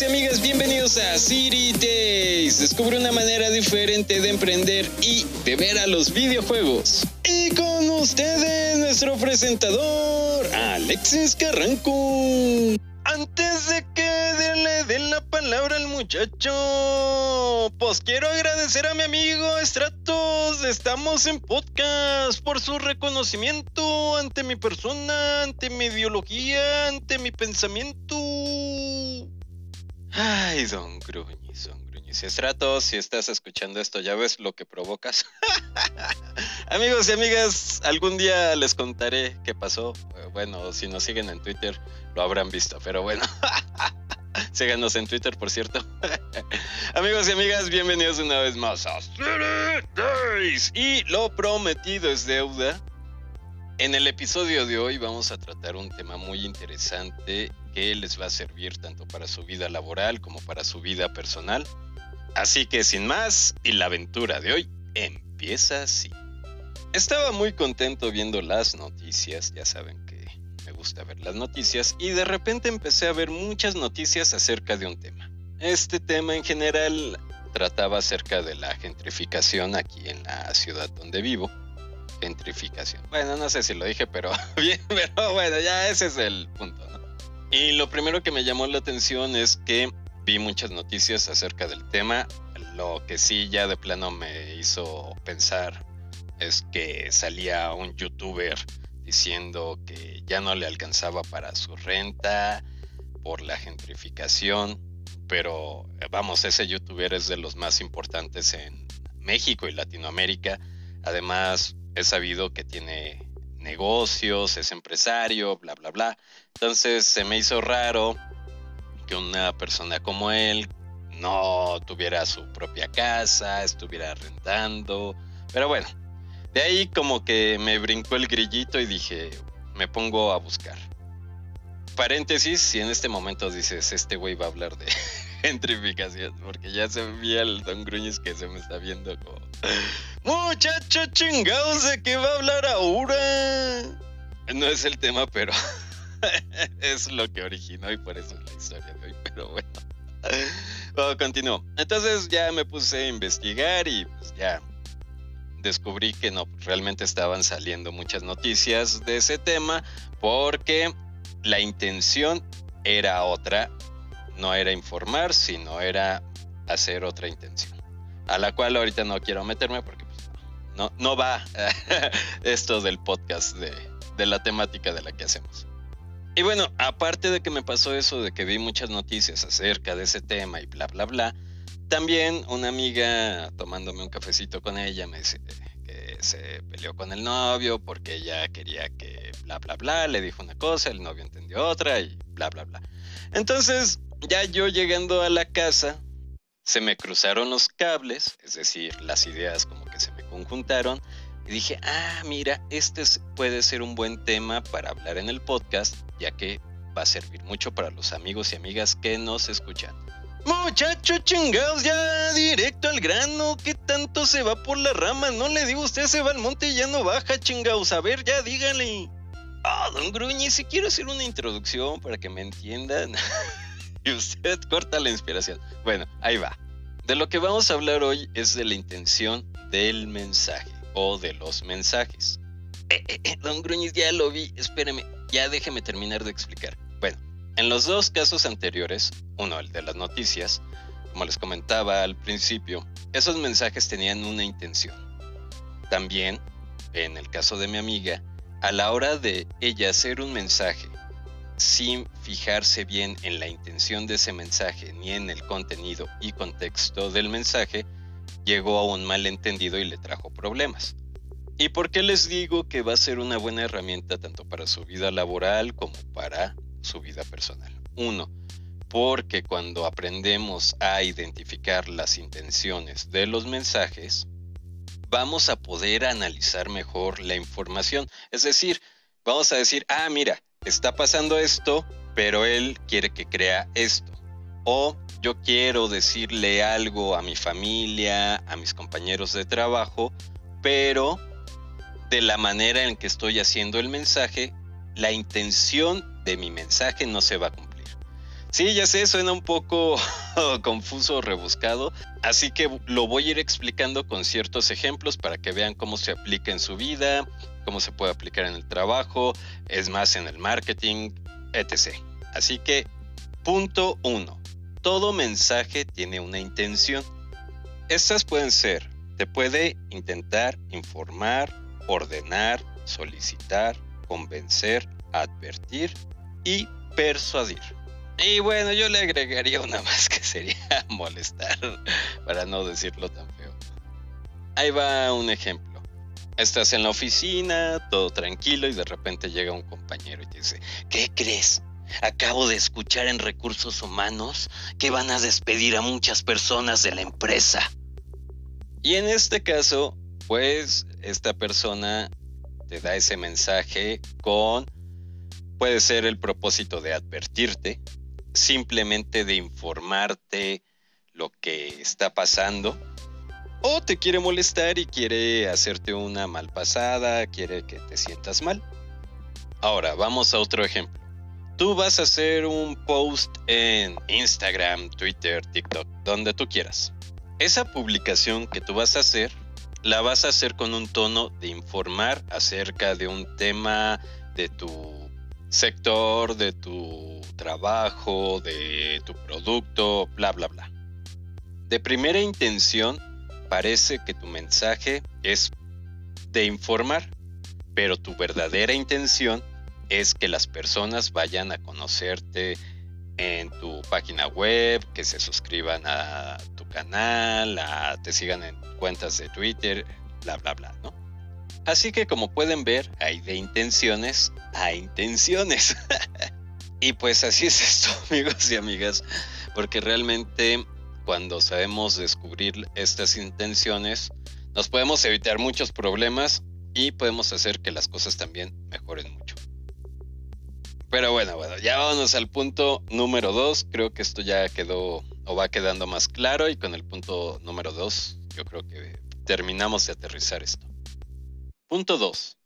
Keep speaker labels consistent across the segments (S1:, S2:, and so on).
S1: y amigas, bienvenidos a City Days. Descubre una manera diferente de emprender y de ver a los videojuegos. Y con ustedes, nuestro presentador, Alexis Carranco. Antes de que le den la palabra al muchacho, pues quiero agradecer a mi amigo Stratos. Estamos en podcast por su reconocimiento ante mi persona, ante mi ideología, ante mi pensamiento. Ay, don Gruñis, don Gruñis. Stratos, si estás escuchando esto, ya ves lo que provocas. Amigos y amigas, algún día les contaré qué pasó. Eh, bueno, si nos siguen en Twitter, lo habrán visto, pero bueno. Síganos en Twitter, por cierto. Amigos y amigas, bienvenidos una vez más a Days. Y lo prometido es deuda. En el episodio de hoy vamos a tratar un tema muy interesante que les va a servir tanto para su vida laboral como para su vida personal. Así que sin más, y la aventura de hoy empieza así. Estaba muy contento viendo las noticias, ya saben que me gusta ver las noticias, y de repente empecé a ver muchas noticias acerca de un tema. Este tema en general trataba acerca de la gentrificación aquí en la ciudad donde vivo gentrificación. Bueno, no sé si lo dije, pero bien, pero bueno, ya ese es el punto. Y lo primero que me llamó la atención es que vi muchas noticias acerca del tema. Lo que sí ya de plano me hizo pensar es que salía un youtuber diciendo que ya no le alcanzaba para su renta por la gentrificación, pero vamos, ese youtuber es de los más importantes en México y Latinoamérica. Además, he sabido que tiene negocios, es empresario, bla, bla, bla. Entonces se me hizo raro que una persona como él no tuviera su propia casa, estuviera rentando. Pero bueno, de ahí como que me brincó el grillito y dije, me pongo a buscar. Paréntesis, si en este momento dices, este güey va a hablar de gentrificación, porque ya se vi al Don Gruñes que se me está viendo como... Muchacho chingados, ¿de qué va a hablar ahora? No es el tema, pero es lo que originó y por eso es la historia de hoy, pero bueno. Bueno, continúo. Entonces ya me puse a investigar y pues ya descubrí que no, realmente estaban saliendo muchas noticias de ese tema porque la intención era otra no era informar, sino era hacer otra intención. A la cual ahorita no quiero meterme porque pues, no, no va esto del podcast de, de la temática de la que hacemos. Y bueno, aparte de que me pasó eso de que vi muchas noticias acerca de ese tema y bla, bla, bla, también una amiga tomándome un cafecito con ella me dice que se peleó con el novio porque ella quería que bla, bla, bla, le dijo una cosa, el novio entendió otra y bla, bla, bla. Entonces, ya yo llegando a la casa, se me cruzaron los cables, es decir, las ideas como que se me conjuntaron, y dije, ah, mira, este puede ser un buen tema para hablar en el podcast, ya que va a servir mucho para los amigos y amigas que nos escuchan. Muchacho chingados, ya directo al grano, ¿qué tanto se va por la rama? No le digo, usted se va al monte y ya no baja, chingados. A ver, ya dígale. Ah, don Gruñi, si quiero hacer una introducción para que me entiendan. y usted corta la inspiración. Bueno, ahí va. De lo que vamos a hablar hoy es de la intención del mensaje o de los mensajes. Eh, eh, eh, don Gruñiz, ya lo vi, espéreme, ya déjeme terminar de explicar. Bueno, en los dos casos anteriores, uno el de las noticias, como les comentaba al principio, esos mensajes tenían una intención. También, en el caso de mi amiga, a la hora de ella hacer un mensaje sin fijarse bien en la intención de ese mensaje ni en el contenido y contexto del mensaje, llegó a un malentendido y le trajo problemas. ¿Y por qué les digo que va a ser una buena herramienta tanto para su vida laboral como para su vida personal? Uno, porque cuando aprendemos a identificar las intenciones de los mensajes, vamos a poder analizar mejor la información. Es decir, vamos a decir, ah, mira, está pasando esto, pero él quiere que crea esto. O yo quiero decirle algo a mi familia, a mis compañeros de trabajo, pero de la manera en que estoy haciendo el mensaje, la intención de mi mensaje no se va a cumplir. Sí, ya sé, suena un poco confuso rebuscado, así que lo voy a ir explicando con ciertos ejemplos para que vean cómo se aplica en su vida, cómo se puede aplicar en el trabajo, es más en el marketing, etc. Así que, punto uno, todo mensaje tiene una intención. Estas pueden ser, te puede intentar informar, ordenar, solicitar, convencer, advertir y persuadir. Y bueno, yo le agregaría una más que sería molestar, para no decirlo tan feo. Ahí va un ejemplo. Estás en la oficina, todo tranquilo, y de repente llega un compañero y te dice, ¿qué crees? Acabo de escuchar en recursos humanos que van a despedir a muchas personas de la empresa. Y en este caso, pues esta persona te da ese mensaje con, puede ser el propósito de advertirte, simplemente de informarte lo que está pasando. O te quiere molestar y quiere hacerte una mal pasada, quiere que te sientas mal. Ahora, vamos a otro ejemplo. Tú vas a hacer un post en Instagram, Twitter, TikTok, donde tú quieras. Esa publicación que tú vas a hacer, la vas a hacer con un tono de informar acerca de un tema de tu sector, de tu trabajo, de tu producto, bla, bla, bla. De primera intención, parece que tu mensaje es de informar, pero tu verdadera intención es que las personas vayan a conocerte en tu página web, que se suscriban a tu canal, te sigan en cuentas de Twitter, bla, bla, bla, ¿no? Así que como pueden ver, hay de intenciones a intenciones. y pues así es esto, amigos y amigas, porque realmente cuando sabemos descubrir estas intenciones, nos podemos evitar muchos problemas y podemos hacer que las cosas también mejoren mucho. Pero bueno, bueno, ya vámonos al punto número dos. Creo que esto ya quedó o va quedando más claro y con el punto número dos yo creo que terminamos de aterrizar esto. Punto 2.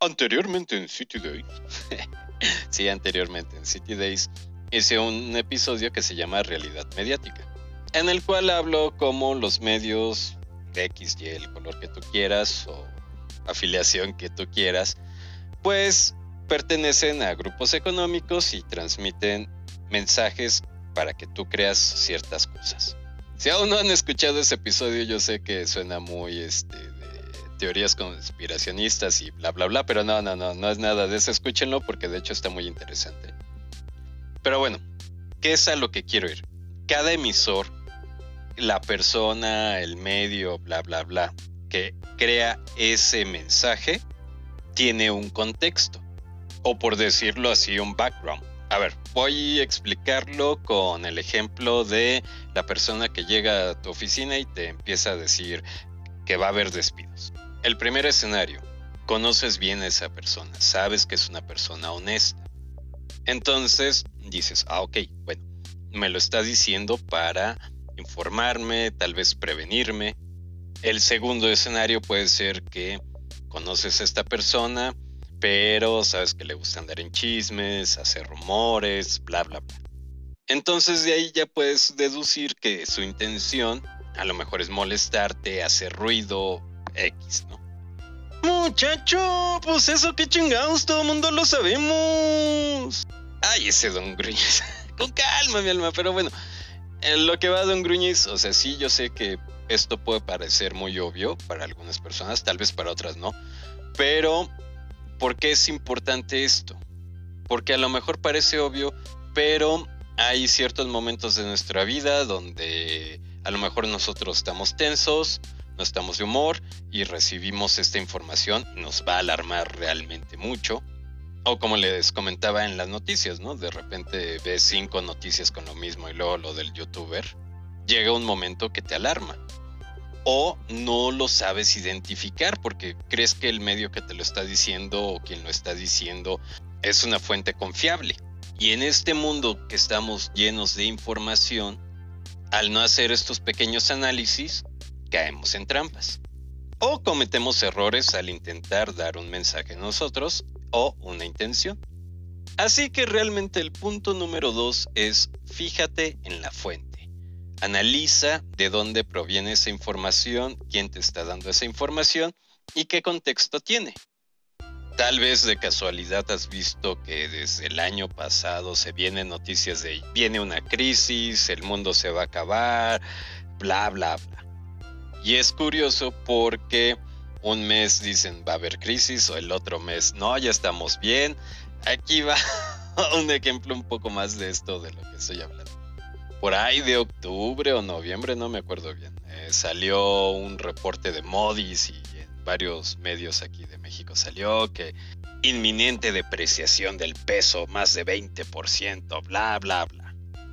S1: Anteriormente en City Days. sí, anteriormente en City Days hice un episodio que se llama Realidad Mediática, en el cual hablo cómo los medios de X, Y, el color que tú quieras o afiliación que tú quieras, pues pertenecen a grupos económicos y transmiten mensajes para que tú creas ciertas cosas. Si aún no han escuchado ese episodio, yo sé que suena muy este, teorías conspiracionistas y bla, bla, bla, pero no, no, no, no es nada de eso, escúchenlo porque de hecho está muy interesante. Pero bueno, ¿qué es a lo que quiero ir? Cada emisor, la persona, el medio, bla, bla, bla, que crea ese mensaje, tiene un contexto, o por decirlo así, un background. A ver, voy a explicarlo con el ejemplo de la persona que llega a tu oficina y te empieza a decir que va a haber despidos. El primer escenario, conoces bien a esa persona, sabes que es una persona honesta. Entonces dices, ah, ok, bueno, me lo está diciendo para informarme, tal vez prevenirme. El segundo escenario puede ser que conoces a esta persona, pero sabes que le gusta andar en chismes, hacer rumores, bla, bla, bla. Entonces de ahí ya puedes deducir que su intención a lo mejor es molestarte, hacer ruido, X, ¿no? Muchacho, pues eso qué chingados, todo el mundo lo sabemos. Ay, ese Don Gruñiz. Con calma, mi alma, pero bueno. En lo que va Don Gruñiz, o sea, sí, yo sé que esto puede parecer muy obvio para algunas personas, tal vez para otras no. Pero, ¿por qué es importante esto? Porque a lo mejor parece obvio, pero hay ciertos momentos de nuestra vida donde a lo mejor nosotros estamos tensos, no estamos de humor y recibimos esta información nos va a alarmar realmente mucho. O como les comentaba en las noticias, ¿no? De repente ves cinco noticias con lo mismo y luego lo del youtuber. Llega un momento que te alarma. O no lo sabes identificar porque crees que el medio que te lo está diciendo o quien lo está diciendo es una fuente confiable. Y en este mundo que estamos llenos de información, al no hacer estos pequeños análisis, caemos en trampas. O cometemos errores al intentar dar un mensaje a nosotros o una intención. Así que realmente el punto número dos es fíjate en la fuente. Analiza de dónde proviene esa información, quién te está dando esa información y qué contexto tiene. Tal vez de casualidad has visto que desde el año pasado se vienen noticias de viene una crisis, el mundo se va a acabar, bla, bla, bla. Y es curioso porque un mes dicen va a haber crisis o el otro mes no, ya estamos bien. Aquí va un ejemplo un poco más de esto de lo que estoy hablando. Por ahí de octubre o noviembre, no me acuerdo bien, eh, salió un reporte de Modis y varios medios aquí de México salió que inminente depreciación del peso, más de 20%, bla, bla, bla.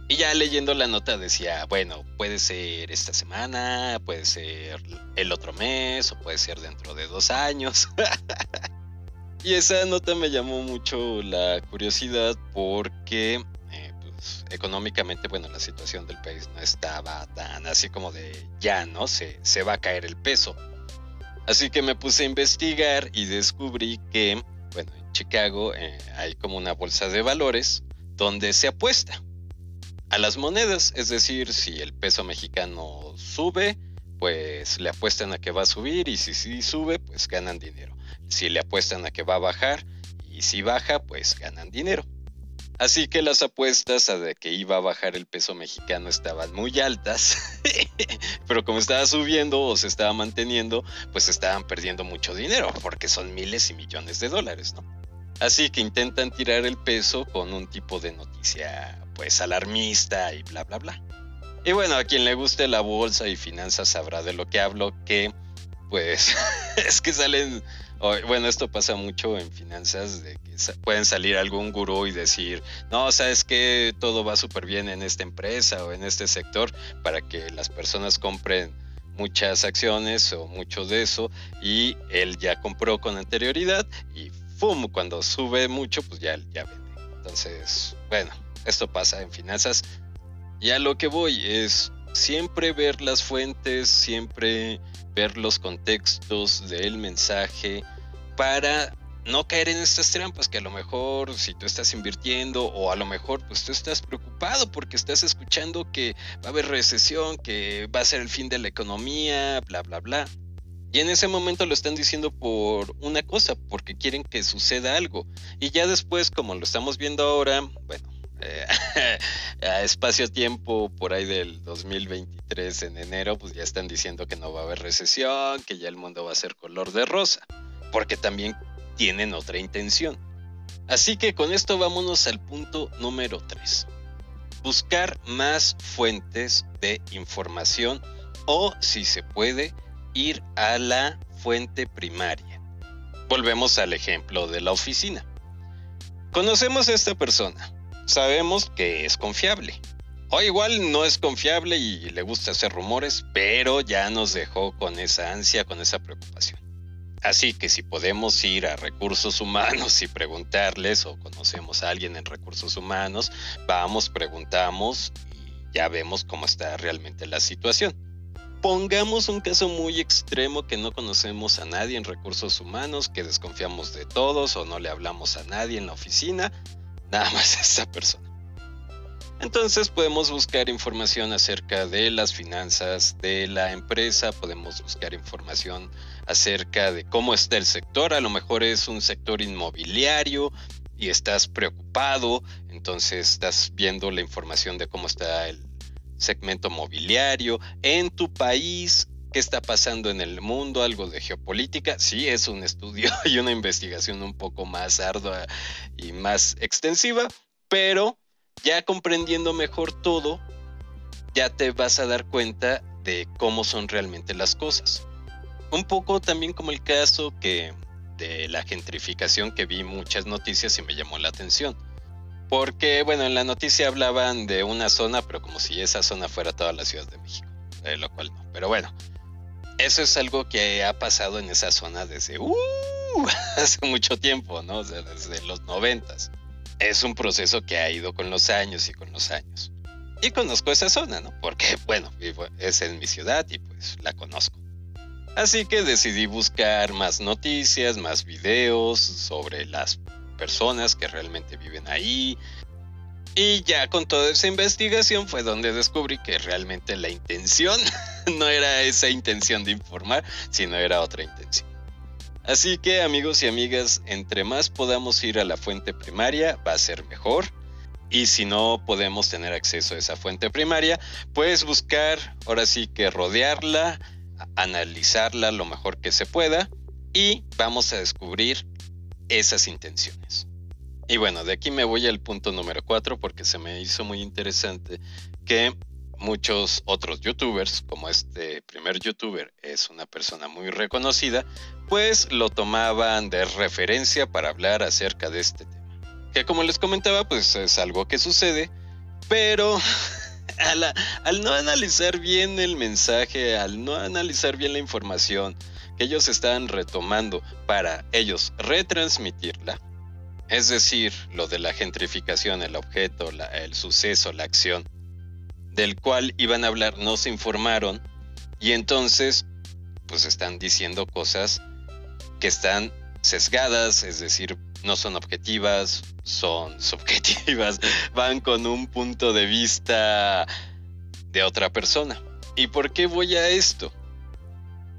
S1: Y ya leyendo la nota decía, bueno, puede ser esta semana, puede ser el otro mes o puede ser dentro de dos años. y esa nota me llamó mucho la curiosidad porque eh, pues, económicamente, bueno, la situación del país no estaba tan así como de ya, ¿no? Se, se va a caer el peso. Así que me puse a investigar y descubrí que, bueno, en Chicago eh, hay como una bolsa de valores donde se apuesta a las monedas, es decir, si el peso mexicano sube, pues le apuestan a que va a subir y si sí sube, pues ganan dinero. Si le apuestan a que va a bajar y si baja, pues ganan dinero. Así que las apuestas a de que iba a bajar el peso mexicano estaban muy altas, pero como estaba subiendo o se estaba manteniendo, pues estaban perdiendo mucho dinero, porque son miles y millones de dólares, ¿no? Así que intentan tirar el peso con un tipo de noticia, pues alarmista y bla, bla, bla. Y bueno, a quien le guste la bolsa y finanzas sabrá de lo que hablo, que pues es que salen bueno, esto pasa mucho en finanzas, de que pueden salir algún gurú y decir, no, sabes que todo va súper bien en esta empresa o en este sector para que las personas compren muchas acciones o mucho de eso y él ya compró con anterioridad y ¡fum! Cuando sube mucho, pues ya, ya vende. Entonces, bueno, esto pasa en finanzas. Y a lo que voy es siempre ver las fuentes, siempre ver los contextos del mensaje para no caer en estas trampas que a lo mejor si tú estás invirtiendo o a lo mejor pues tú estás preocupado porque estás escuchando que va a haber recesión, que va a ser el fin de la economía, bla, bla, bla. Y en ese momento lo están diciendo por una cosa, porque quieren que suceda algo. Y ya después, como lo estamos viendo ahora, bueno, eh, a espacio-tiempo por ahí del 2023 en enero, pues ya están diciendo que no va a haber recesión, que ya el mundo va a ser color de rosa porque también tienen otra intención. Así que con esto vámonos al punto número 3. Buscar más fuentes de información o, si se puede, ir a la fuente primaria. Volvemos al ejemplo de la oficina. Conocemos a esta persona, sabemos que es confiable. O igual no es confiable y le gusta hacer rumores, pero ya nos dejó con esa ansia, con esa preocupación. Así que si podemos ir a recursos humanos y preguntarles o conocemos a alguien en recursos humanos, vamos, preguntamos y ya vemos cómo está realmente la situación. Pongamos un caso muy extremo que no conocemos a nadie en recursos humanos, que desconfiamos de todos o no le hablamos a nadie en la oficina, nada más a esa persona. Entonces podemos buscar información acerca de las finanzas de la empresa, podemos buscar información acerca de cómo está el sector, a lo mejor es un sector inmobiliario y estás preocupado, entonces estás viendo la información de cómo está el segmento mobiliario en tu país, qué está pasando en el mundo, algo de geopolítica. Sí, es un estudio y una investigación un poco más ardua y más extensiva, pero ya comprendiendo mejor todo, ya te vas a dar cuenta de cómo son realmente las cosas. Un poco también como el caso que de la gentrificación que vi muchas noticias y me llamó la atención. Porque, bueno, en la noticia hablaban de una zona, pero como si esa zona fuera toda la Ciudad de México, lo cual no. Pero bueno, eso es algo que ha pasado en esa zona desde uh, hace mucho tiempo, ¿no? desde los noventas es un proceso que ha ido con los años y con los años. Y conozco esa zona, ¿no? Porque, bueno, es en mi ciudad y pues la conozco. Así que decidí buscar más noticias, más videos sobre las personas que realmente viven ahí. Y ya con toda esa investigación fue donde descubrí que realmente la intención no era esa intención de informar, sino era otra intención. Así que amigos y amigas, entre más podamos ir a la fuente primaria, va a ser mejor. Y si no podemos tener acceso a esa fuente primaria, pues buscar, ahora sí que rodearla, analizarla lo mejor que se pueda y vamos a descubrir esas intenciones. Y bueno, de aquí me voy al punto número 4 porque se me hizo muy interesante que muchos otros youtubers, como este primer youtuber es una persona muy reconocida, pues lo tomaban de referencia para hablar acerca de este tema. Que como les comentaba, pues es algo que sucede, pero al, no analizar bien el mensaje, al no analizar bien la información ellos están retomando para ellos retransmitirla, es decir, lo de la gentrificación, el objeto, el suceso, la acción, del cual iban a hablar, no se informaron y entonces pues están diciendo cosas que están sesgadas, es decir, no son objetivas, son subjetivas, van con un punto de vista de otra persona. ¿Y por qué voy a esto?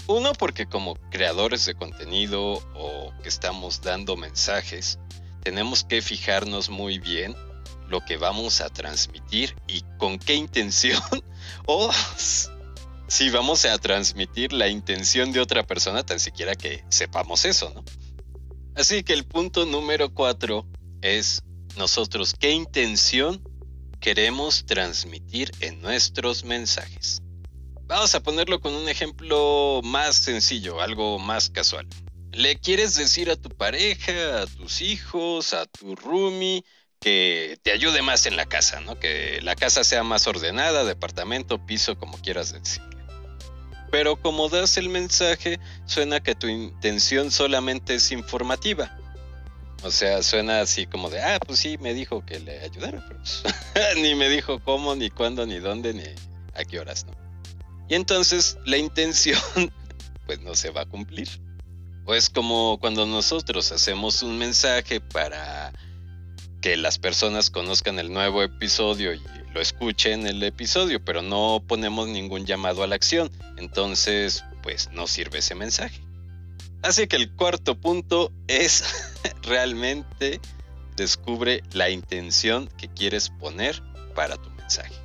S1: Uno, porque como creadores de contenido o que estamos dando mensajes, tenemos que fijarnos muy bien lo que vamos a transmitir y con qué intención o si vamos a transmitir la intención de otra persona, tan siquiera que sepamos eso, ¿no? Así que el punto número cuatro es nosotros qué intención queremos transmitir en nuestros mensajes. Vamos a ponerlo con un ejemplo más sencillo, algo más casual. Le quieres decir a tu pareja, a tus hijos, a tu roomie, que te ayude más en la casa, ¿no? Que la casa sea más ordenada, departamento, piso, como quieras decirle. Pero como das el mensaje, suena que tu intención solamente es informativa. O sea, suena así como de, ah, pues sí, me dijo que le ayudara, pero pues, ni me dijo cómo, ni cuándo, ni dónde, ni a qué horas, ¿no? Y entonces la intención, pues no se va a cumplir. O es como cuando nosotros hacemos un mensaje para que las personas conozcan el nuevo episodio y lo escuchen el episodio, pero no ponemos ningún llamado a la acción. Entonces, pues no sirve ese mensaje. Así que el cuarto punto es realmente descubre la intención que quieres poner para tu mensaje.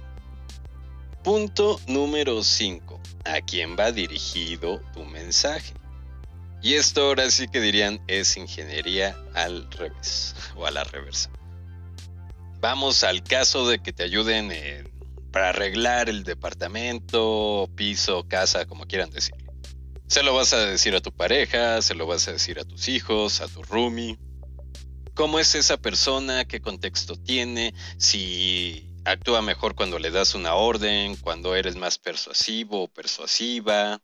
S1: Punto número 5. ¿A quién va dirigido tu mensaje? Y esto ahora sí que dirían es ingeniería al revés o a la reversa. Vamos al caso de que te ayuden para arreglar el departamento, piso, casa, como quieran decir. Se lo vas a decir a tu pareja, se lo vas a decir a tus hijos, a tu roomie. ¿Cómo es esa persona? ¿Qué contexto tiene? Si actúa mejor cuando le das una orden, cuando eres más persuasivo o persuasiva.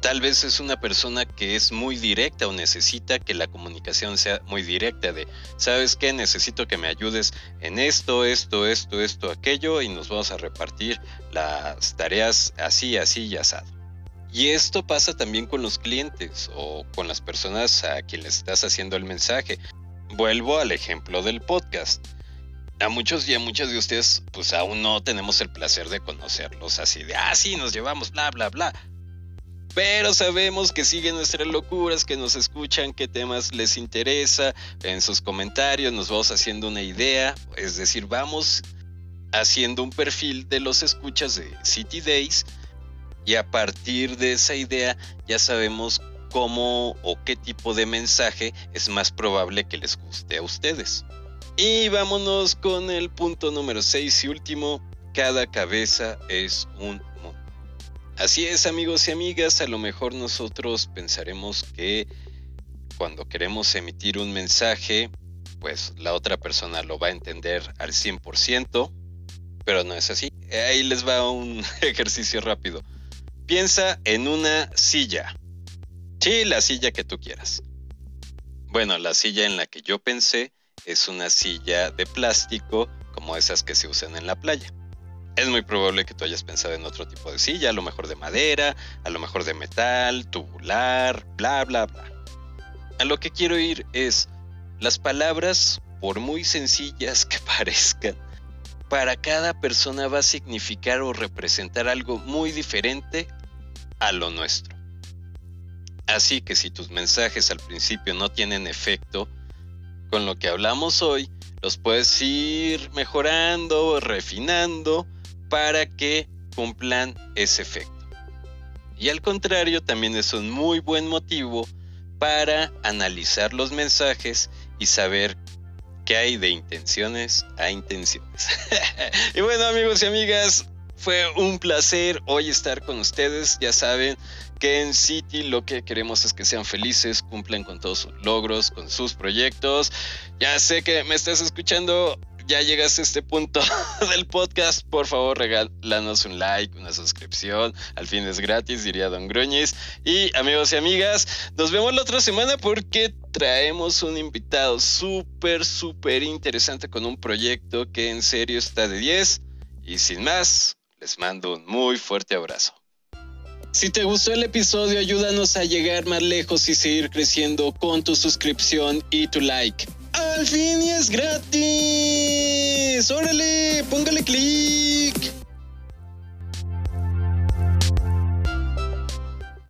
S1: Tal vez es una persona que es muy directa o necesita que la comunicación sea muy directa de, ¿sabes qué? Necesito que me ayudes en esto, esto, esto, esto, aquello y nos vamos a repartir las tareas así, así y asado. Y esto pasa también con los clientes o con las personas a quienes estás haciendo el mensaje. Vuelvo al ejemplo del podcast. A muchos y a muchas de ustedes, pues aún no tenemos el placer de conocerlos así de, ah, sí, nos llevamos, bla, bla, bla pero sabemos que siguen nuestras locuras, que nos escuchan, qué temas les interesa, en sus comentarios nos vamos haciendo una idea, es decir, vamos haciendo un perfil de los escuchas de City Days y a partir de esa idea ya sabemos cómo o qué tipo de mensaje es más probable que les guste a ustedes. Y vámonos con el punto número 6 y último, cada cabeza es un Así es amigos y amigas, a lo mejor nosotros pensaremos que cuando queremos emitir un mensaje, pues la otra persona lo va a entender al 100%, pero no es así. Ahí les va un ejercicio rápido. Piensa en una silla. Sí, la silla que tú quieras. Bueno, la silla en la que yo pensé es una silla de plástico como esas que se usan en la playa es muy probable que tú hayas pensado en otro tipo de silla, a lo mejor de madera, a lo mejor de metal, tubular, bla, bla, bla. A lo que quiero ir es, las palabras, por muy sencillas que parezcan, para cada persona va a significar o representar algo muy diferente a lo nuestro. Así que si tus mensajes al principio no tienen efecto con lo que hablamos hoy, los puedes ir mejorando, refinando para que cumplan ese efecto. Y al contrario, también es un muy buen motivo para analizar los mensajes y saber qué hay de intenciones a intenciones. y bueno amigos y amigas, fue un placer hoy estar con ustedes. Ya saben que en City lo que queremos es que sean felices, cumplan con todos sus logros, con sus proyectos. Ya sé que me estás escuchando ya llegaste a este punto del podcast, por favor regálanos un like, una suscripción. Al fin es gratis, diría Don Gruñis. Y amigos y amigas, nos vemos la otra semana porque traemos un invitado súper, súper interesante con un proyecto que en serio está de 10. Y sin más, les mando un muy fuerte abrazo. Si te gustó el episodio, ayúdanos a llegar más lejos y seguir creciendo con tu suscripción y tu like. Al fin y es gratis. Órale, póngale clic.